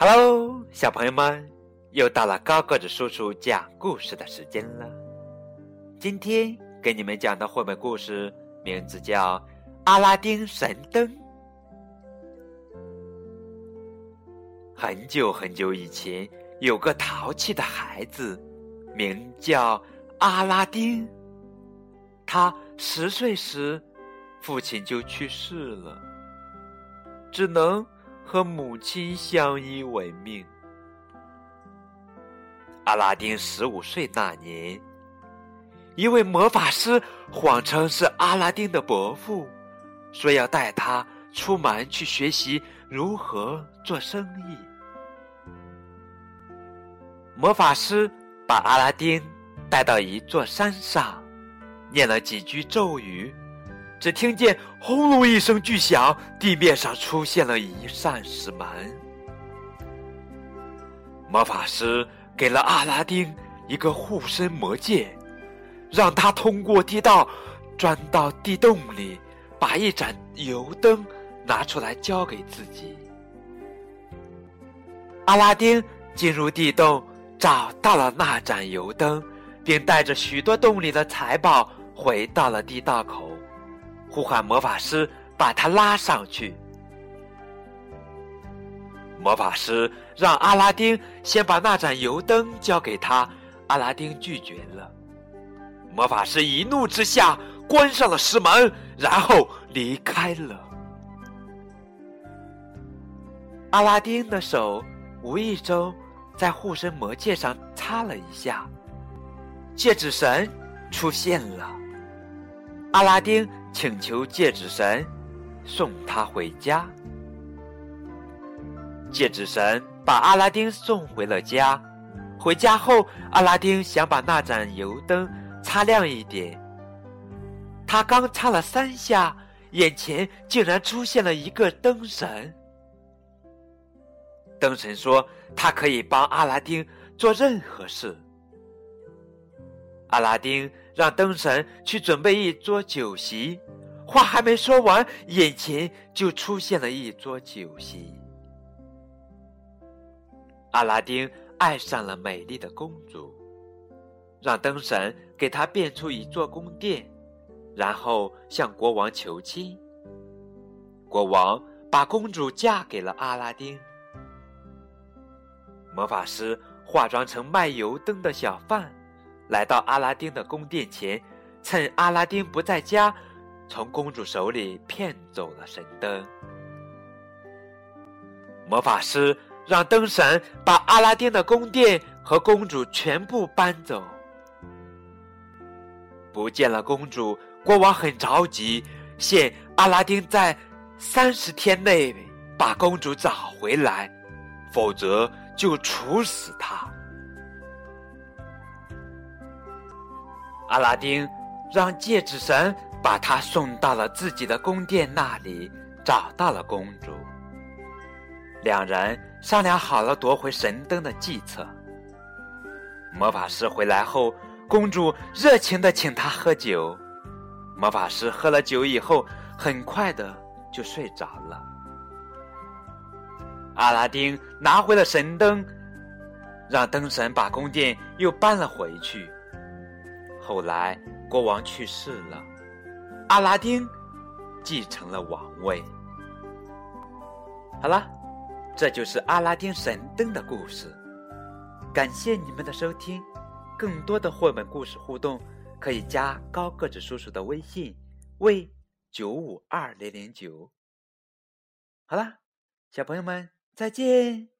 Hello，小朋友们，又到了高个子叔叔讲故事的时间了。今天给你们讲的绘本故事名字叫《阿拉丁神灯》。很久很久以前，有个淘气的孩子，名叫阿拉丁。他十岁时，父亲就去世了，只能。和母亲相依为命。阿拉丁十五岁那年，一位魔法师谎称是阿拉丁的伯父，说要带他出门去学习如何做生意。魔法师把阿拉丁带到一座山上，念了几句咒语。只听见轰隆一声巨响，地面上出现了一扇石门。魔法师给了阿拉丁一个护身魔戒，让他通过地道钻到地洞里，把一盏油灯拿出来交给自己。阿拉丁进入地洞，找到了那盏油灯，并带着许多洞里的财宝回到了地道口。呼唤魔法师，把他拉上去。魔法师让阿拉丁先把那盏油灯交给他，阿拉丁拒绝了。魔法师一怒之下关上了石门，然后离开了。阿拉丁的手无意中在护身魔戒上擦了一下，戒指神出现了。阿拉丁。请求戒指神送他回家。戒指神把阿拉丁送回了家。回家后，阿拉丁想把那盏油灯擦亮一点。他刚擦了三下，眼前竟然出现了一个灯神。灯神说：“他可以帮阿拉丁做任何事。”阿拉丁让灯神去准备一桌酒席，话还没说完，眼前就出现了一桌酒席。阿拉丁爱上了美丽的公主，让灯神给他变出一座宫殿，然后向国王求亲。国王把公主嫁给了阿拉丁。魔法师化妆成卖油灯的小贩。来到阿拉丁的宫殿前，趁阿拉丁不在家，从公主手里骗走了神灯。魔法师让灯神把阿拉丁的宫殿和公主全部搬走。不见了公主，国王很着急，限阿拉丁在三十天内把公主找回来，否则就处死他。阿拉丁让戒指神把他送到了自己的宫殿那里，找到了公主。两人商量好了夺回神灯的计策。魔法师回来后，公主热情的请他喝酒。魔法师喝了酒以后，很快的就睡着了。阿拉丁拿回了神灯，让灯神把宫殿又搬了回去。后来，国王去世了，阿拉丁继承了王位。好了，这就是阿拉丁神灯的故事。感谢你们的收听，更多的绘本故事互动可以加高个子叔叔的微信：为九五二零零九。好了，小朋友们再见。